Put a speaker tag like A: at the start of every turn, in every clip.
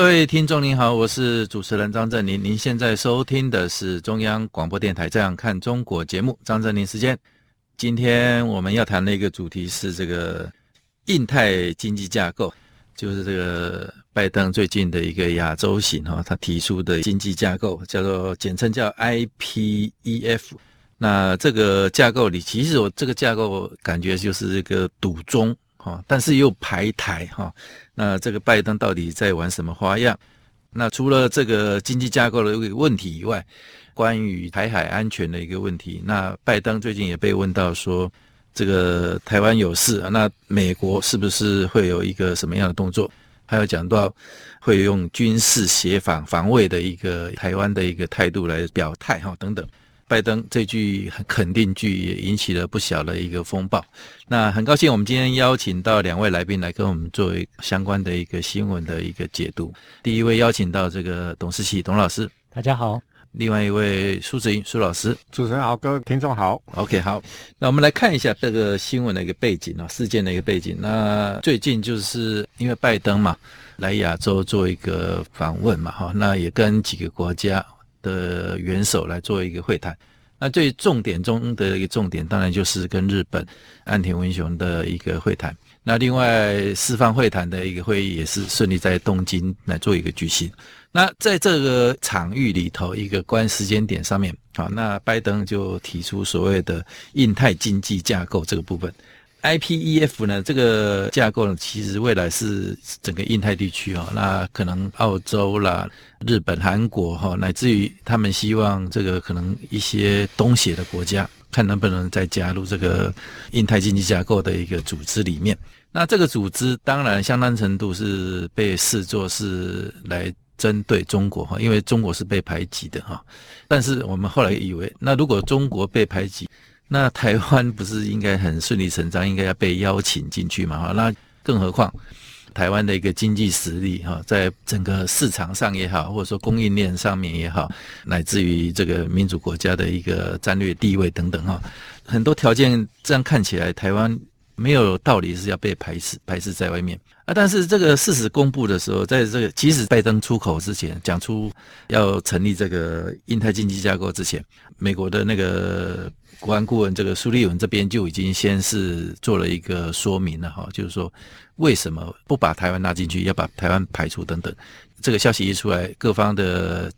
A: 各位听众您好，我是主持人张振宁。您现在收听的是中央广播电台《这样看中国》节目，张振宁时间。今天我们要谈的一个主题是这个印太经济架构，就是这个拜登最近的一个亚洲行哈，他提出的经济架构叫做简称叫 IPEF。那这个架构里，其实我这个架构感觉就是一个赌中。哈，但是又排台哈，那这个拜登到底在玩什么花样？那除了这个经济架构的一个问题以外，关于台海安全的一个问题，那拜登最近也被问到说，这个台湾有事，那美国是不是会有一个什么样的动作？还有讲到会用军事协防防卫的一个台湾的一个态度来表态哈等等。拜登这句肯定句也引起了不小的一个风暴。那很高兴，我们今天邀请到两位来宾来跟我们做相关的一个新闻的一个解读。第一位邀请到这个董思齐董老师，
B: 大家好。
A: 另外一位苏子英苏老师，
C: 主持人好，各位听众好。
A: OK，好。那我们来看一下这个新闻的一个背景啊，事件的一个背景。那最近就是因为拜登嘛，来亚洲做一个访问嘛，哈，那也跟几个国家。的元首来做一个会谈，那最重点中的一个重点，当然就是跟日本岸田文雄的一个会谈。那另外四方会谈的一个会议也是顺利在东京来做一个举行。那在这个场域里头，一个关时间点上面，好，那拜登就提出所谓的印太经济架构这个部分。IPEF 呢，这个架构呢，其实未来是整个印太地区哈，那可能澳洲啦、日本、韩国哈，乃至于他们希望这个可能一些东协的国家，看能不能再加入这个印太经济架构的一个组织里面。那这个组织当然相当程度是被视作是来针对中国哈，因为中国是被排挤的哈。但是我们后来以为，那如果中国被排挤，那台湾不是应该很顺理成章，应该要被邀请进去嘛？哈，那更何况台湾的一个经济实力哈，在整个市场上也好，或者说供应链上面也好，乃至于这个民主国家的一个战略地位等等哈，很多条件这样看起来，台湾没有道理是要被排斥排斥在外面啊。但是这个事实公布的时候，在这个即使拜登出口之前讲出要成立这个印太经济架构之前，美国的那个。国安顾问这个苏利文这边就已经先是做了一个说明了哈，就是说为什么不把台湾纳进去，要把台湾排除等等。这个消息一出来，各方的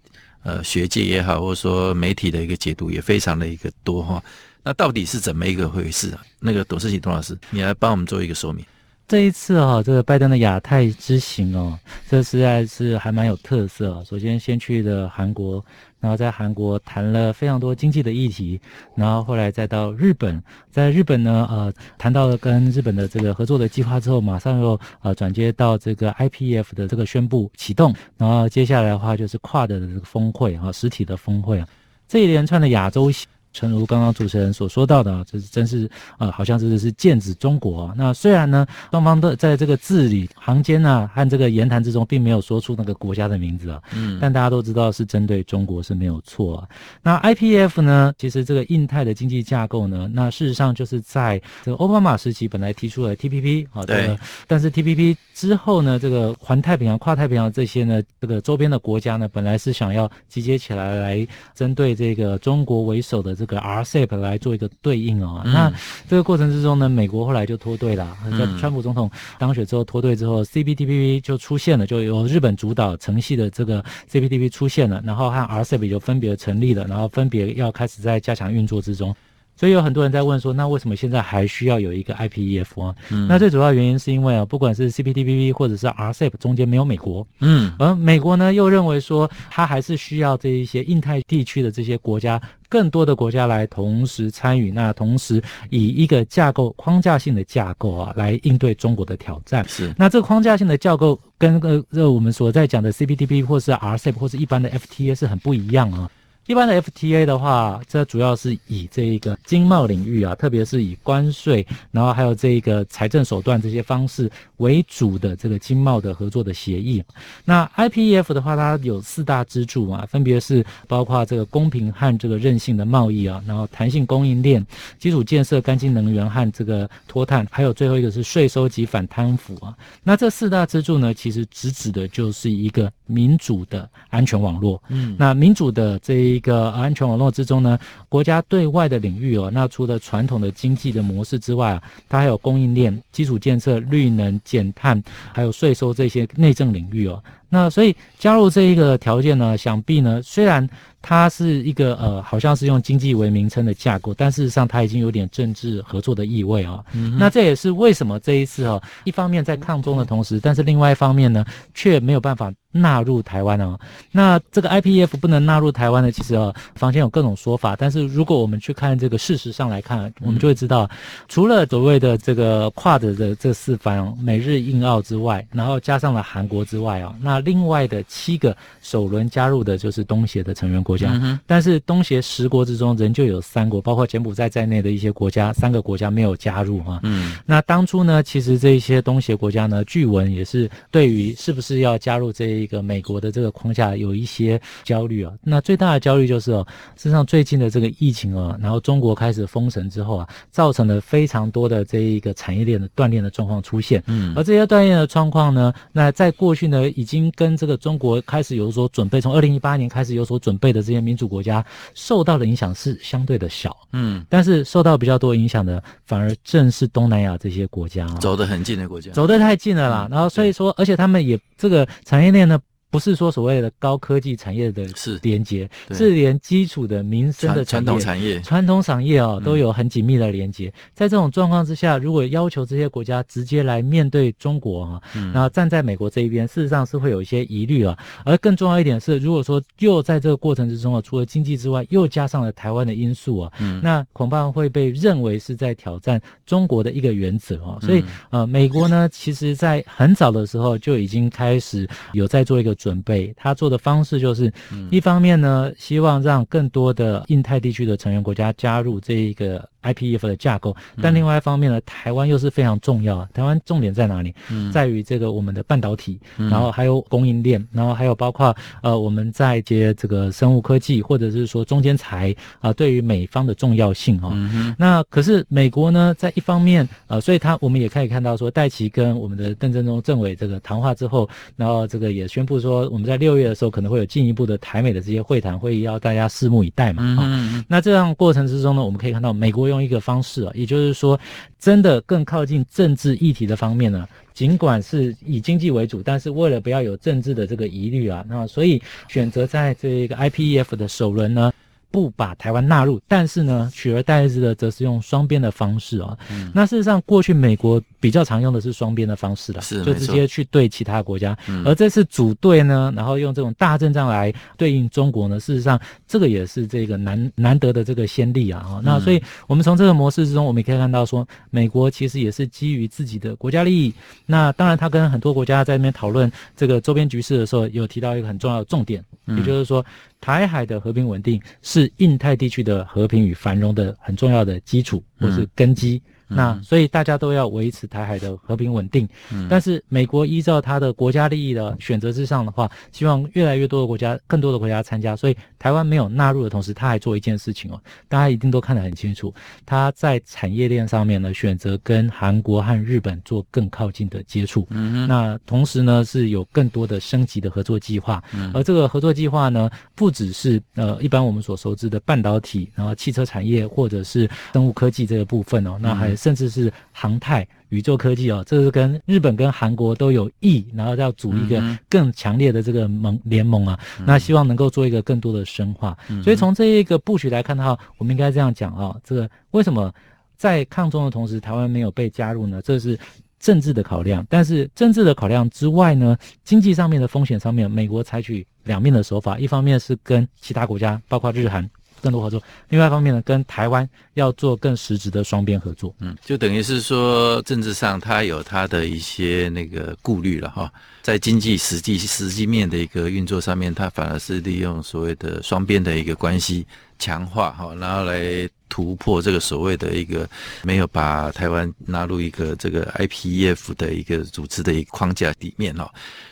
A: 呃学界也好，或者说媒体的一个解读也非常的一个多哈。那到底是怎么一个回事啊？那个董思齐董老师，你来帮我们做一个说明。
B: 这一次啊，这个拜登的亚太之行哦，这实在是还蛮有特色。首先先去的韩国。然后在韩国谈了非常多经济的议题，然后后来再到日本，在日本呢，呃，谈到了跟日本的这个合作的计划之后，马上又呃转接到这个 IPF 的这个宣布启动，然后接下来的话就是跨的这个峰会啊，实体的峰会啊，这一连串的亚洲。诚如刚刚主持人所说到的，这是真是呃，好像这是剑指中国啊。那虽然呢，双方都在这个字里行间啊和这个言谈之中，并没有说出那个国家的名字啊，嗯，但大家都知道是针对中国是没有错啊。那 IPEF 呢，其实这个印太的经济架构呢，那事实上就是在这个奥巴马时期本来提出了 TPP 啊，对，但是 TPP 之后呢，这个环太平洋、跨太平洋这些呢，这个周边的国家呢，本来是想要集结起来来针对这个中国为首的。这个 RCEP 来做一个对应哦，嗯、那这个过程之中呢，美国后来就脱队了。在川普总统当选之后脱队之后，CPTPP 就出现了，就由日本主导承系的这个 CPTPP 出现了，然后和 RCEP 就分别成立了，然后分别要开始在加强运作之中。所以有很多人在问说，那为什么现在还需要有一个 IPEF 啊？嗯，那最主要原因是因为啊，不管是 CPTPP 或者是 RCEP 中间没有美国，嗯，而美国呢又认为说，它还是需要这一些印太地区的这些国家，更多的国家来同时参与，那同时以一个架构框架性的架构啊，来应对中国的挑战。是，那这个框架性的架构跟呃这我们所在讲的 CPTPP 或是 RCEP 或是一般的 FTA 是很不一样啊。一般的 FTA 的话，这主要是以这一个经贸领域啊，特别是以关税，然后还有这一个财政手段这些方式为主的这个经贸的合作的协议。那 IPEF 的话，它有四大支柱啊，分别是包括这个公平和这个韧性的贸易啊，然后弹性供应链、基础建设、干净能源和这个脱碳，还有最后一个是税收及反贪腐啊。那这四大支柱呢，其实直指的就是一个民主的安全网络。嗯，那民主的这一一个安全网络之中呢，国家对外的领域哦，那除了传统的经济的模式之外啊，它还有供应链、基础建设、绿能、减碳，还有税收这些内政领域哦。那所以加入这一个条件呢，想必呢，虽然它是一个呃，好像是用经济为名称的架构，但事实上它已经有点政治合作的意味啊、哦。嗯、那这也是为什么这一次哦，一方面在抗中的同时，但是另外一方面呢，却没有办法纳入台湾哦。那这个 IPEF 不能纳入台湾呢，其实哦，坊间有各种说法，但是如果我们去看这个事实上来看，我们就会知道，除了所谓的这个跨的的这四方美日印澳之外，然后加上了韩国之外啊、哦，那另外的七个首轮加入的就是东协的成员国家，嗯、但是东协十国之中仍旧有三国，包括柬埔寨在内的一些国家，三个国家没有加入哈。嗯，那当初呢，其实这一些东协国家呢，据闻也是对于是不是要加入这一个美国的这个框架有一些焦虑啊。那最大的焦虑就是哦，事实上最近的这个疫情啊，然后中国开始封城之后啊，造成了非常多的这一个产业链的断裂的状况出现。嗯，而这些断裂的状况呢，那在过去呢，已经跟这个中国开始有所准备，从二零一八年开始有所准备的这些民主国家，受到的影响是相对的小，嗯，但是受到比较多影响的，反而正是东南亚这些国家，
A: 走得很近的国家，
B: 走得太近了啦。嗯、然后所以说，而且他们也这个产业链呢。不是说所谓的高科技产业的连接，是，连基础的民生的
A: 传统产业、
B: 传统产业哦都有很紧密的连接。嗯、在这种状况之下，如果要求这些国家直接来面对中国啊，嗯、然后站在美国这一边，事实上是会有一些疑虑啊。而更重要一点是，如果说又在这个过程之中啊，除了经济之外，又加上了台湾的因素啊，嗯、那恐怕会被认为是在挑战中国的一个原则啊。所以呃，美国呢，其实在很早的时候就已经开始有在做一个。准备他做的方式就是，一方面呢，希望让更多的印太地区的成员国家加入这一个。IPEF 的架构，但另外一方面呢，嗯、台湾又是非常重要。台湾重点在哪里？嗯、在于这个我们的半导体，嗯、然后还有供应链，然后还有包括呃我们在接这个生物科技，或者是说中间材啊、呃，对于美方的重要性哈。哦嗯、那可是美国呢，在一方面呃，所以他我们也可以看到说，戴琪跟我们的邓正中政委这个谈话之后，然后这个也宣布说，我们在六月的时候可能会有进一步的台美的这些会谈会议，要大家拭目以待嘛。啊、嗯哦，那这样过程之中呢，我们可以看到美国。用一个方式啊，也就是说，真的更靠近政治议题的方面呢，尽管是以经济为主，但是为了不要有政治的这个疑虑啊，那所以选择在这个 IPEF 的首轮呢。不把台湾纳入，但是呢，取而代之的则是用双边的方式啊。嗯、那事实上，过去美国比较常用的是双边的方式了，是就直接去对其他国家。嗯、而这次组队呢，然后用这种大阵仗来对应中国呢，事实上这个也是这个难难得的这个先例啊。嗯、那所以我们从这个模式之中，我们也可以看到说，美国其实也是基于自己的国家利益。那当然，他跟很多国家在那边讨论这个周边局势的时候，有提到一个很重要的重点，嗯、也就是说。台海的和平稳定是印太地区的和平与繁荣的很重要的基础或是根基。嗯那所以大家都要维持台海的和平稳定，嗯，但是美国依照他的国家利益的选择之上的话，希望越来越多的国家、更多的国家参加。所以台湾没有纳入的同时，他还做一件事情哦，大家一定都看得很清楚，他在产业链上面呢，选择跟韩国和日本做更靠近的接触，嗯哼，那同时呢是有更多的升级的合作计划，嗯，而这个合作计划呢，不只是呃一般我们所熟知的半导体，然后汽车产业或者是生物科技这个部分哦，那还。甚至是航太、宇宙科技哦，这是跟日本跟韩国都有意，然后要组一个更强烈的这个盟联盟啊。嗯、那希望能够做一个更多的深化。嗯、所以从这一个布局来看的话，我们应该这样讲啊、哦，这个为什么在抗中的同时，台湾没有被加入呢？这是政治的考量。但是政治的考量之外呢，经济上面的风险上面，美国采取两面的手法，一方面是跟其他国家，包括日韩。更多合作。另外一方面呢，跟台湾要做更实质的双边合作。
A: 嗯，就等于是说政治上他有他的一些那个顾虑了哈，在经济实际实际面的一个运作上面，他反而是利用所谓的双边的一个关系强化哈，然后来。突破这个所谓的一个没有把台湾纳入一个这个 IPEF 的一个组织的一个框架里面哦。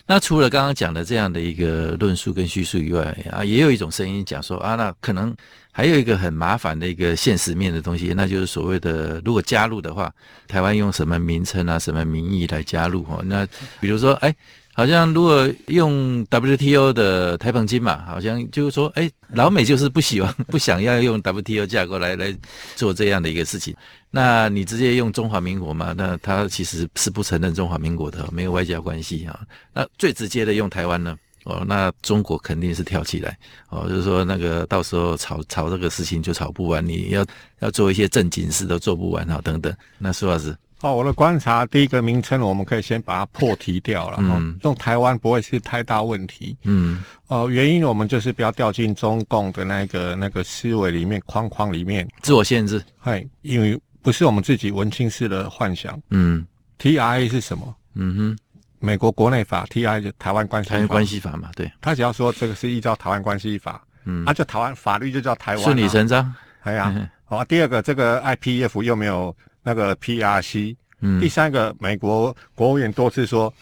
A: 那除了刚刚讲的这样的一个论述跟叙述以外啊，也有一种声音讲说啊，那可能还有一个很麻烦的一个现实面的东西，那就是所谓的如果加入的话，台湾用什么名称啊、什么名义来加入哦？那比如说哎。好像如果用 WTO 的台澎金马，好像就是说，哎，老美就是不喜欢、不想要用 WTO 架构来来做这样的一个事情。那你直接用中华民国嘛？那他其实是不承认中华民国的，没有外交关系啊。那最直接的用台湾呢？哦，那中国肯定是跳起来哦，就是说那个到时候吵吵这个事情就吵不完，你要要做一些正经事都做不完啊，等等。那苏老师。
C: 哦，我的观察，第一个名称我们可以先把它破题掉了。嗯，用台湾不会是太大问题。嗯，哦、呃，原因我们就是不要掉进中共的那个那个思维里面框框里面，
A: 自我限制。
C: 嘿，因为不是我们自己文青式的幻想。嗯，TRA 是什么？嗯哼，美国国内法，TRA 就台湾关系
A: 台湾关系法嘛。对，
C: 他只要说这个是依照台湾关系法，嗯，那、啊、就台湾法律就叫台湾、啊，
A: 顺理成章。
C: 哎呀，好、哦，第二个这个 IPEF 又没有。那个 PRC，嗯，第三个，美国国务院多次说，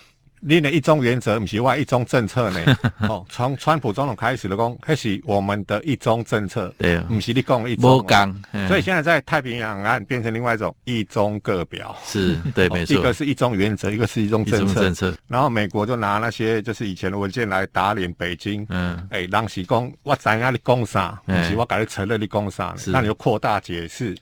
C: 你的一中原则不是外一中政策呢。哦，从川普总统开始的讲，开始我们的一中政策，对、啊，不是你讲一中，所以现在在太平洋岸变成另外一种一中各表，
A: 是对，没错，
C: 一个是一中原则，一个是一中政策，政策，然后美国就拿那些就是以前的文件来打脸北京，嗯，哎、欸，当时讲我知影你讲啥，不是我改你承认你讲啥，那你就扩大解释。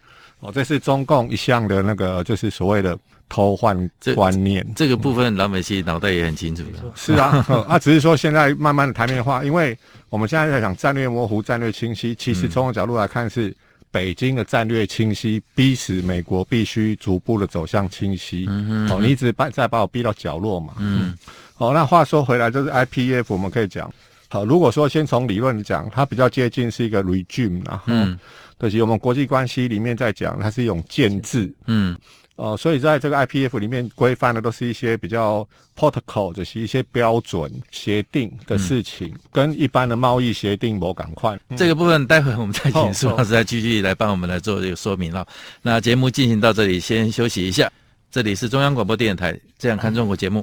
C: 哦，这是中共一向的那个，就是所谓的偷换观念
A: 这。这个部分，老美其实脑袋也很清楚的。
C: 是啊，啊，只是说现在慢慢的台面化，因为我们现在在讲战略模糊、战略清晰。其实从我角度来看，是北京的战略清晰，逼使美国必须逐步的走向清晰。嗯嗯。哦，你一直把再把我逼到角落嘛。嗯。好，那话说回来，就是 IPEF，我们可以讲，好，如果说先从理论讲，它比较接近是一个 regime 啊。嗯。可惜我们国际关系里面在讲，它是一种建制，嗯，呃，所以在这个 IPF 里面规范的都是一些比较 protocol，就是一些标准协定的事情，嗯、跟一般的贸易协定不赶快。
A: 这个部分待会我们再请苏老师再继续来帮我们来做这个说明了。那节目进行到这里，先休息一下。这里是中央广播电台《这样看中国》节目。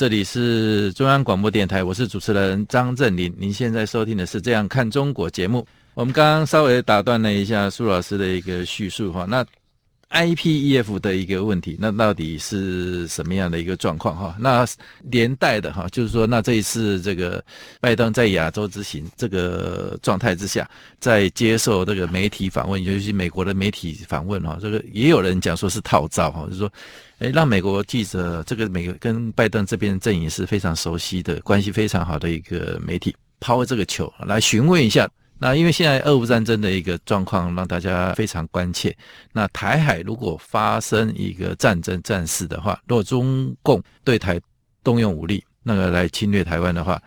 A: 这里是中央广播电台，我是主持人张振林。您现在收听的是《这样看中国》节目。我们刚刚稍微打断了一下苏老师的一个叙述哈，那 IPEF 的一个问题，那到底是什么样的一个状况哈？那连带的哈，就是说，那这一次这个拜登在亚洲之行这个状态之下，在接受这个媒体访问，尤其是美国的媒体访问哈，这个也有人讲说是套招哈，就是说。诶，让美国记者，这个美跟拜登这边阵营是非常熟悉的，关系非常好的一个媒体抛这个球来询问一下。那因为现在俄乌战争的一个状况让大家非常关切。那台海如果发生一个战争战事的话，如果中共对台动用武力，那个来侵略台湾的话，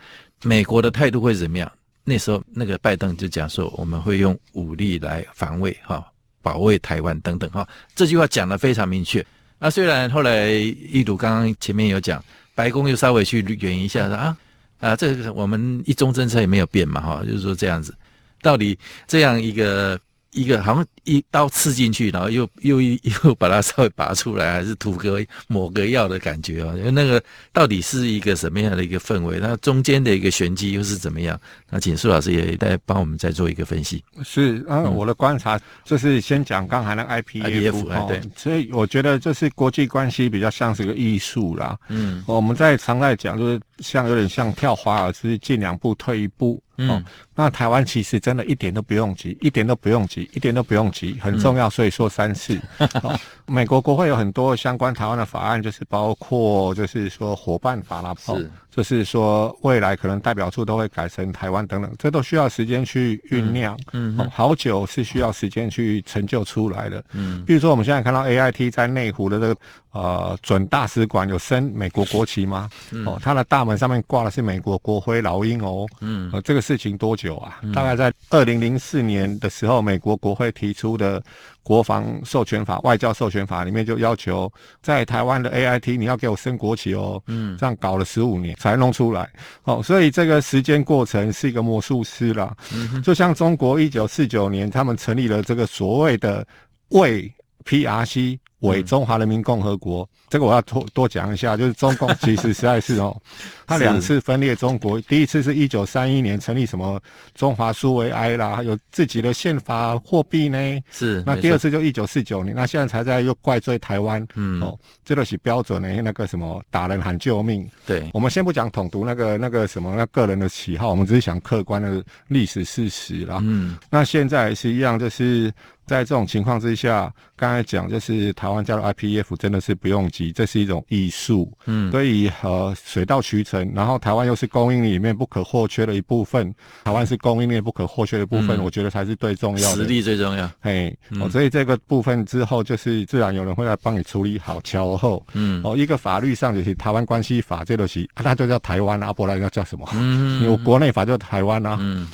A: 美国的态度会怎么样？那时候那个拜登就讲说，我们会用武力来防卫哈，保卫台湾等等哈。这句话讲得非常明确。那虽然后来一如刚刚前面有讲，白宫又稍微去圆一下说啊啊，这个我们一中政策也没有变嘛哈，就是说这样子，到底这样一个一个好像一刀刺进去，然后又又又把它稍微拔出来，还是涂个抹个药的感觉啊？因为那个到底是一个什么样的一个氛围？那中间的一个玄机又是怎么样？那请苏老师也再帮我们再做一个分析。
C: 是啊，我的观察就是先讲刚才那个 IPEF 啊，对，所以我觉得这是国际关系比较像是个艺术啦。嗯，我们在常在讲，就是像有点像跳华尔兹，进两步退一步。嗯、哦，那台湾其实真的一点都不用急，一点都不用急，一点都不用急，很重要，所以说三次。嗯 哦、美国国会有很多相关台湾的法案，就是包括就是说伙伴法啦，是、哦，就是说未来可能代表处都会改成台湾等等，这都需要时间去酝酿，嗯，哦、好久是需要时间去成就出来的，嗯，比如说我们现在看到 AIT 在内湖的这个呃准大使馆有升美国国旗吗？嗯、哦，它的大门上面挂的是美国国徽老鹰哦，嗯，呃这个。事情多久啊？大概在二零零四年的时候，美国国会提出的国防授权法、外交授权法里面就要求，在台湾的 AIT 你要给我升国旗哦。嗯，这样搞了十五年才弄出来。哦，所以这个时间过程是一个魔术师啦。嗯，就像中国一九四九年他们成立了这个所谓的卫 PRC。伪中华人民共和国，这个我要多多讲一下，就是中共其实实在是哦，他两次分裂中国，第一次是一九三一年成立什么中华苏维埃啦，有自己的宪法货币呢，是，那第二次就一九四九年，那现在才在又怪罪台湾，嗯，哦，这个是标准的那个什么打人喊救命，对，我们先不讲统独那个那个什么那个人的喜好，我们只是讲客观的历史事实啦，嗯，那现在也是一样，就是。在这种情况之下，刚才讲就是台湾加入 IPEF 真的是不用急，这是一种艺术，嗯，所以呃水到渠成，然后台湾又是供应链里面不可或缺的一部分，台湾是供应链不可或缺的部分，嗯、我觉得才是最重要的，实力最重要，嘿，嗯、哦，所以这个部分之后就是自然有人会来帮你处理好，桥后，嗯，哦，一个法律上就是台湾关系法这东西，啊，它就叫台湾啊，不然要叫什么？嗯，有国内法就台湾啊，嗯。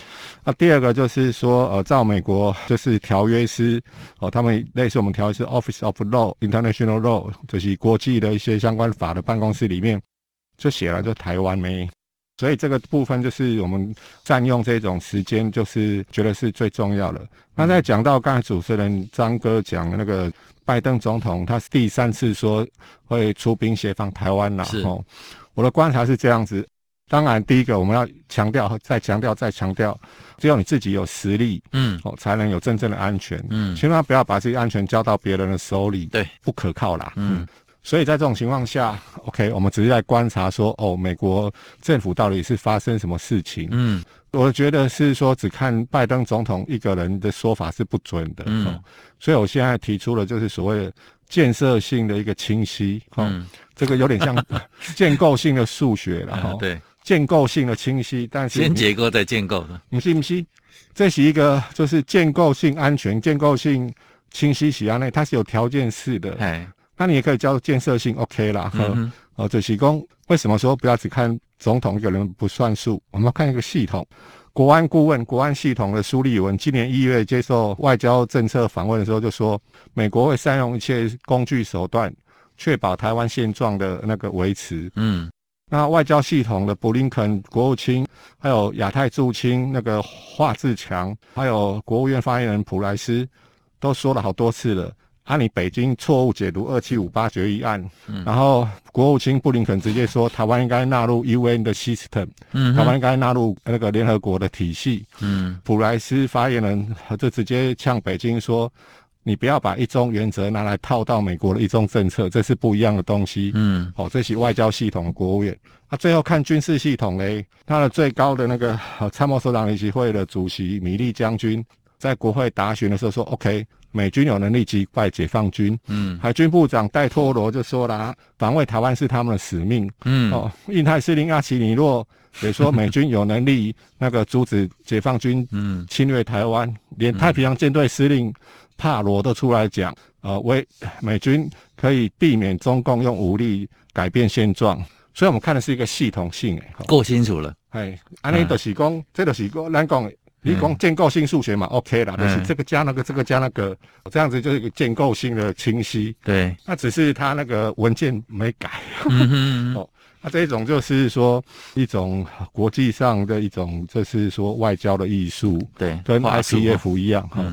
C: 那第二个就是说，呃，照美国就是条约师，哦，他们类似我们条约师 Office of Law International Law，就是国际的一些相关法的办公室里面就写了，就台湾没，所以这个部分就是我们占用这种时间，就是觉得是最重要的。那再讲到刚才主持人张哥讲的那个拜登总统，他是第三次说会出兵协防台湾了，是哦，我的观察是这样子。当然，第一个我们要强调，再强调，再强调，只有你自己有实力，嗯，哦，才能有真正的安全，嗯，千万不要把自己安全交到别人的手里，对，不可靠啦，嗯，所以在这种情况下，OK，我们只是在观察说，哦，美国政府到底是发生什么事情，嗯，我觉得是说只看拜登总统一个人的说法是不准的，嗯，哦，所以我现在提出了就是所谓的建设性的一个清晰，哦，嗯，这个有点像 建构性的数学了，哈，对。建构性的清晰，但是先结构再建构的，你信不信？这是一个就是建构性安全、建构性清晰喜安内，它是有条件式的。哎，那你也可以叫建设性 OK 啦。哦，这是讲为什么说不要只看总统一个人不算数？我们要看一个系统。国安顾问、国安系统的苏立文今年一月接受外交政策访问的时候就说，美国会善用一切工具手段，确保台湾现状的那个维持。嗯。那外交系统的布林肯国务卿，还有亚太驻青那个华志强，还有国务院发言人普莱斯，都说了好多次了。啊，你北京错误解读二七五八决议案，嗯、然后国务卿布林肯直接说台湾应该纳入 UN 的 system，嗯，台湾应该纳入那个联合国的体系。嗯，普莱斯发言人就直接呛北京说。你不要把一中原则拿来套到美国的一中政策，这是不一样的东西。嗯，好、哦，这是外交系统的国务院。那、啊、最后看军事系统嘞，他的最高的那个参谋首长联席会的主席米利将军在国会答询的时候说：“OK，美军有能力击败解放军。”嗯，海军部长戴托罗就说了：“防卫台湾是他们的使命。”嗯，哦，印太司令阿奇尼洛也说美军有能力那个阻止解放军嗯侵略台湾，嗯、连太平洋舰队司令。帕罗都出来讲，呃，为美军可以避免中共用武力改变现状，所以我们看的是一个系统性，诶，够清楚了。哎，安尼就是讲，这就是讲，咱讲，你讲建构性数学嘛，OK 啦，就是这个加那个，这个加那个，这样子就是一个建构性的清晰。对，那只是他那个文件没改。哦，那这种就是说一种国际上的一种，就是说外交的艺术。对，跟 IPEF 一样哈。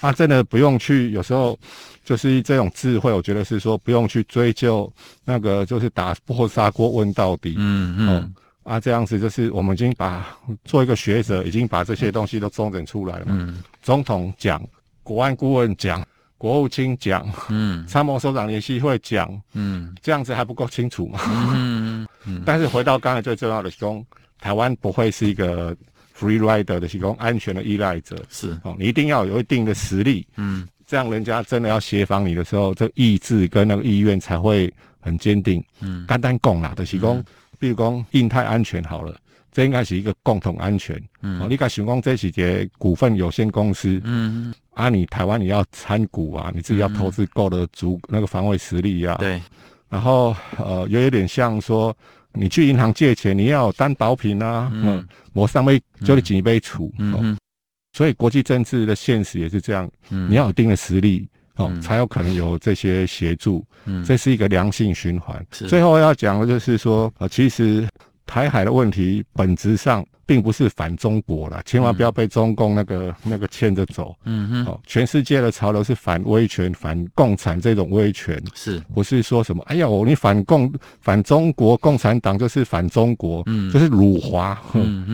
C: 啊，真的不用去，有时候就是这种智慧，我觉得是说不用去追究那个，就是打破砂锅问到底。
A: 嗯嗯。嗯
C: 啊，这样子就是我们已经把做一个学者，已经把这些东西都综整出来了嘛。嗯。总统讲，国安顾问讲，国务卿讲，嗯，参谋首长联席会讲，嗯，这样子还不够清楚吗？嗯嗯嗯。但是回到刚才最重要的，是说台湾不会是一个 free rider 的，提供安全的依赖者。是哦，你一定要有一定的实力。嗯。这样人家真的要协防你的时候，这意志跟那个意愿才会很坚定。嗯。单单讲啦，的提供。比如讲印太安全好了，这应该是一个共同安全。嗯，哦、你看，想讲这几节股份有限公司，嗯，啊，你台湾你要参股啊，你自己要投资够的足那个防卫实力呀、啊。对。然后呃，有一点像说，你去银行借钱，你要有担保品啊，嗯，我上面就得进一杯醋。嗯，哦、所以国际政治的现实也是这样，嗯，你要有一定的实力。哦，才有可能有这些协助，嗯，这是一个良性循环。最后要讲的就是说，呃，其实台海的问题本质上并不是反中国啦，千万不要被中共那个那个牵着走。嗯哼，哦，全世界的潮流是反威权、反共产这种威权，是不是说什么？哎呀，我你反共、反中国共产党就是反中国，嗯，就是辱华，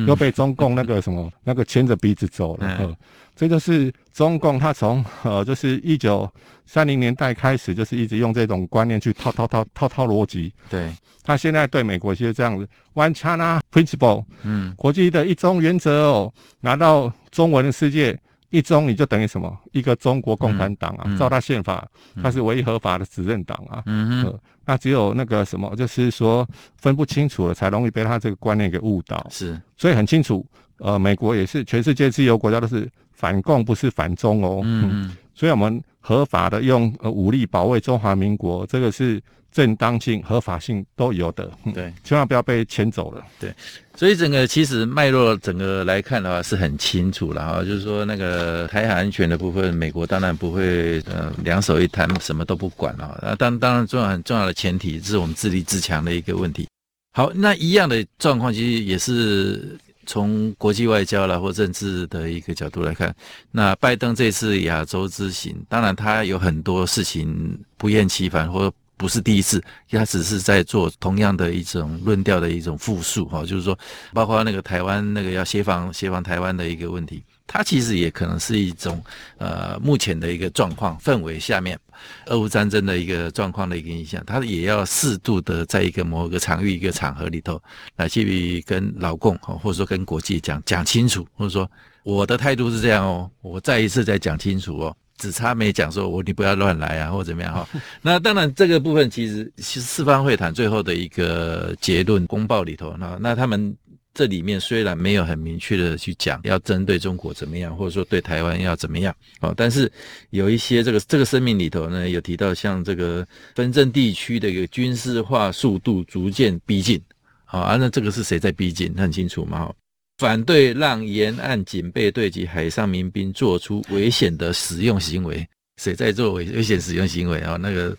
C: 又被中共那个什么那个牵着鼻子走了，嗯。这就是中共，他从呃，就是一九三零年代开始，就是一直用这种观念去套套套套套逻辑。对，他现在对美国就是这样子，One China Principle，嗯，国际的一中原则哦，拿到中文的世界，一中你就等于什么？一个中国共产党啊，嗯嗯、照他宪法，他是唯一合法的执政党啊。嗯哼、呃，那只有那个什么，就是说分不清楚了，才容易被他这个观念给误导。是，所以很清楚，呃，美国也是全世界自由国家都是。反共不是反中哦，嗯，嗯，所以我们合法的用呃武力保卫中华民国，这个是正当性、合法性都有的，对，千万不要被牵走了。
A: 对，所以整个其实脉络整个来看的话是很清楚了哈，就是说那个台海安全的部分，美国当然不会呃两手一摊什么都不管啊，那当当然重要很重要的前提是我们自立自强的一个问题。好，那一样的状况其实也是。从国际外交啦或政治的一个角度来看，那拜登这次亚洲之行，当然他有很多事情不厌其烦，或不是第一次，他只是在做同样的一种论调的一种复述哈，就是说，包括那个台湾那个要协防协防台湾的一个问题。它其实也可能是一种，呃，目前的一个状况氛围下面，俄乌战争的一个状况的一个影响，它也要适度的在一个某个场域、一个场合里头来去跟老共或者说跟国际讲讲清楚，或者说我的态度是这样哦，我再一次再讲清楚哦，只差没讲说我你不要乱来啊，或者怎么样哈。那当然这个部分其实其实四方会谈最后的一个结论公报里头，那那他们。这里面虽然没有很明确的去讲要针对中国怎么样，或者说对台湾要怎么样，哦，但是有一些这个这个声明里头呢，有提到像这个分镇地区的一个军事化速度逐渐逼近，好啊，那这个是谁在逼近？很清楚吗？反对让沿岸警备队及海上民兵做出危险的使用行为，谁在做危危险使用行为啊？那个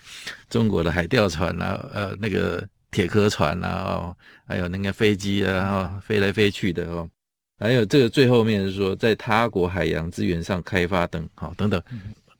A: 中国的海钓船啊，呃，那个。铁壳船啊，哦，还有那个飞机啊，哦，飞来飞去的哦，还有这个最后面是说在他国海洋资源上开发等，好等等，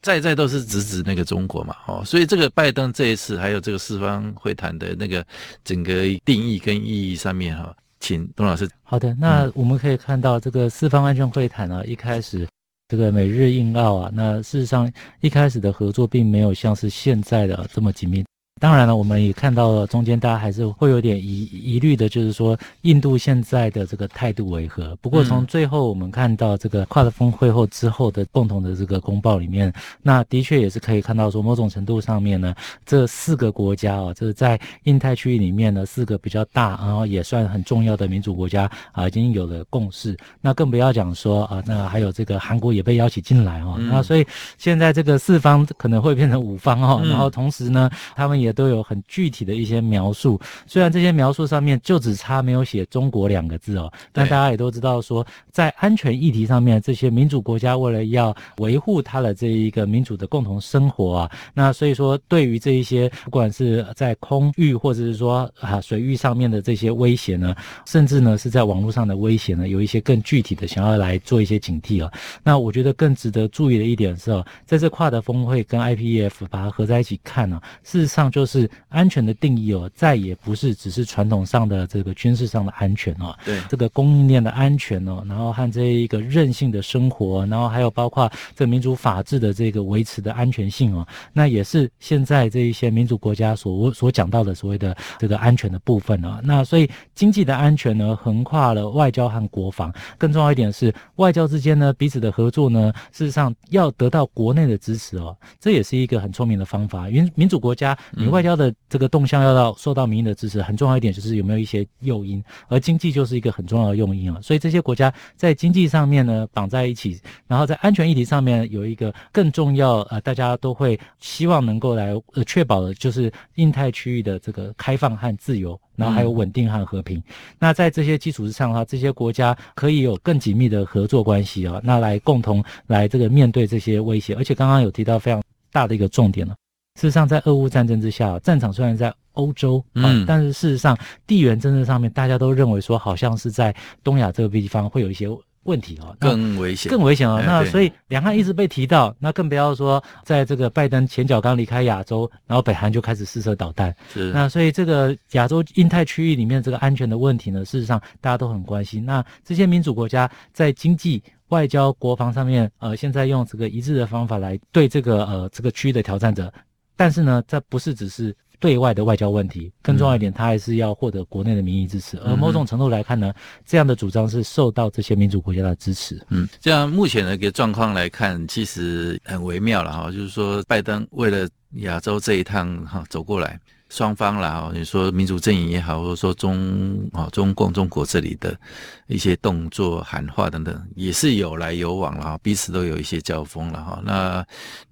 A: 在在都是直指那个中国嘛，哦，所以这个拜登这一次还有这个四方会谈的那个整个定义跟意义上面哈，请董老师。
B: 好的，那我们可以看到这个四方安全会谈啊，一开始这个美日印澳啊，那事实上一开始的合作并没有像是现在的这么紧密。当然了，我们也看到了中间，大家还是会有点疑疑虑的，就是说印度现在的这个态度为何？不过从最后我们看到这个跨的峰会后之后的共同的这个公报里面，那的确也是可以看到说，某种程度上面呢，这四个国家啊，这是在印太区域里面呢，四个比较大，然后也算很重要的民主国家啊，已经有了共识。那更不要讲说啊，那还有这个韩国也被邀请进来哦。那所以现在这个四方可能会变成五方哦。然后同时呢，他们也都有很具体的一些描述。虽然这些描述上面就只差没有写“中国”两个字哦，但大家也都知道说，在安全议题上面，这些民主国家为了要维护它的这一个民主的共同生活啊，那所以说对于这一些不管是在空域或者是说啊水域上面的这些威胁呢，甚至呢是在网络上的威胁呢，有一些更具体的想要来做一些警惕啊。那我觉得更值得注意的一点是哦，在这跨的峰会跟 IPEF 把它合在一起看呢，事实上就是安全的定义哦，再也不是只是传统上的这个军事上的安全哦，对这个供应链的安全哦，然后和这一个韧性的生活，然后还有包括这民主法治的这个维持的安全性哦，那也是现在这一些民主国家所所讲到的所谓的这个安全的部分哦。那所以经济的安全呢，横跨了外交和国防，更重要一点是外交之间呢彼此的合作呢，事实上要得到国内的支持哦，这也是一个很聪明的方法。因为民主国家你外交的这个动向要到受到民意的支持，很重要一点就是有没有一些诱因，而经济就是一个很重要的诱因啊。所以这些国家在经济上面呢绑在一起，然后在安全议题上面有一个更重要呃，大家都会希望能够来呃确保的就是印太区域的这个开放和自由。然后还有稳定和和平。嗯、那在这些基础之上的话，这些国家可以有更紧密的合作关系啊，那来共同来这个面对这些威胁。而且刚刚有提到非常大的一个重点了。事实上，在俄乌战争之下，战场虽然在欧洲，嗯，但是事实上地缘政治上面，大家都认为说，好像是在东亚这个地方会有一些。问题啊，
A: 更危险，
B: 更危险啊！那所以两岸一直被提到，那更不要说在这个拜登前脚刚离开亚洲，然后北韩就开始试射导弹。是，那所以这个亚洲印太区域里面这个安全的问题呢，事实上大家都很关心。那这些民主国家在经济、外交、国防上面，呃，现在用这个一致的方法来对这个呃这个区域的挑战者，但是呢，这不是只是。对外的外交问题，更重要一点，他还是要获得国内的民意支持。而某种程度来看呢，这样的主张是受到这些民主国家的支持。
A: 嗯，这样目前的一个状况来看，其实很微妙了哈。就是说，拜登为了亚洲这一趟哈走过来。双方啦，你说民主阵营也好，或者说中啊中共中国这里的一些动作喊话等等，也是有来有往了哈，彼此都有一些交锋了哈。那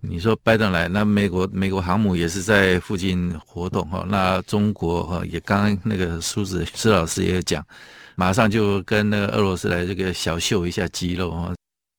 A: 你说拜登来，那美国美国航母也是在附近活动哈。那中国哈也刚那个苏子施老师也讲，马上就跟那个俄罗斯来这个小秀一下肌肉哈。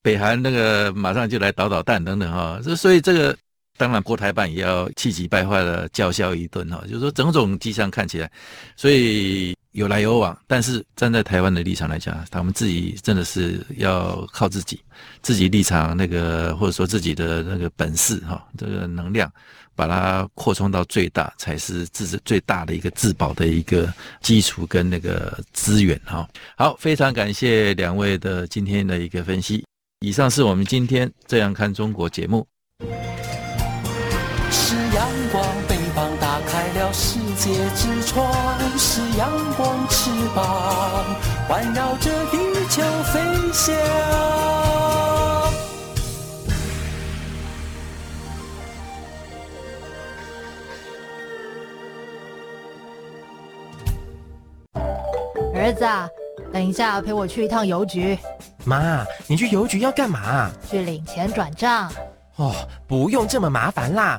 A: 北韩那个马上就来导导弹等等哈。这所以这个。当然，国台办也要气急败坏的叫嚣一顿哈，就是说种种迹象看起来，所以有来有往。但是站在台湾的立场来讲，他们自己真的是要靠自己，自己立场那个或者说自己的那个本事哈，这个能量把它扩充到最大，才是自最大的一个自保的一个基础跟那个资源哈。好，非常感谢两位的今天的一个分析。以上是我们今天这样看中国节目。是阳光，翅膀打开了世界之窗；是阳光，翅膀环绕着地球飞翔。
D: 儿子啊，等一下陪我去一趟邮局。
E: 妈，你去邮局要干嘛？
D: 去领钱转账。
E: 哦，不用这么麻烦啦，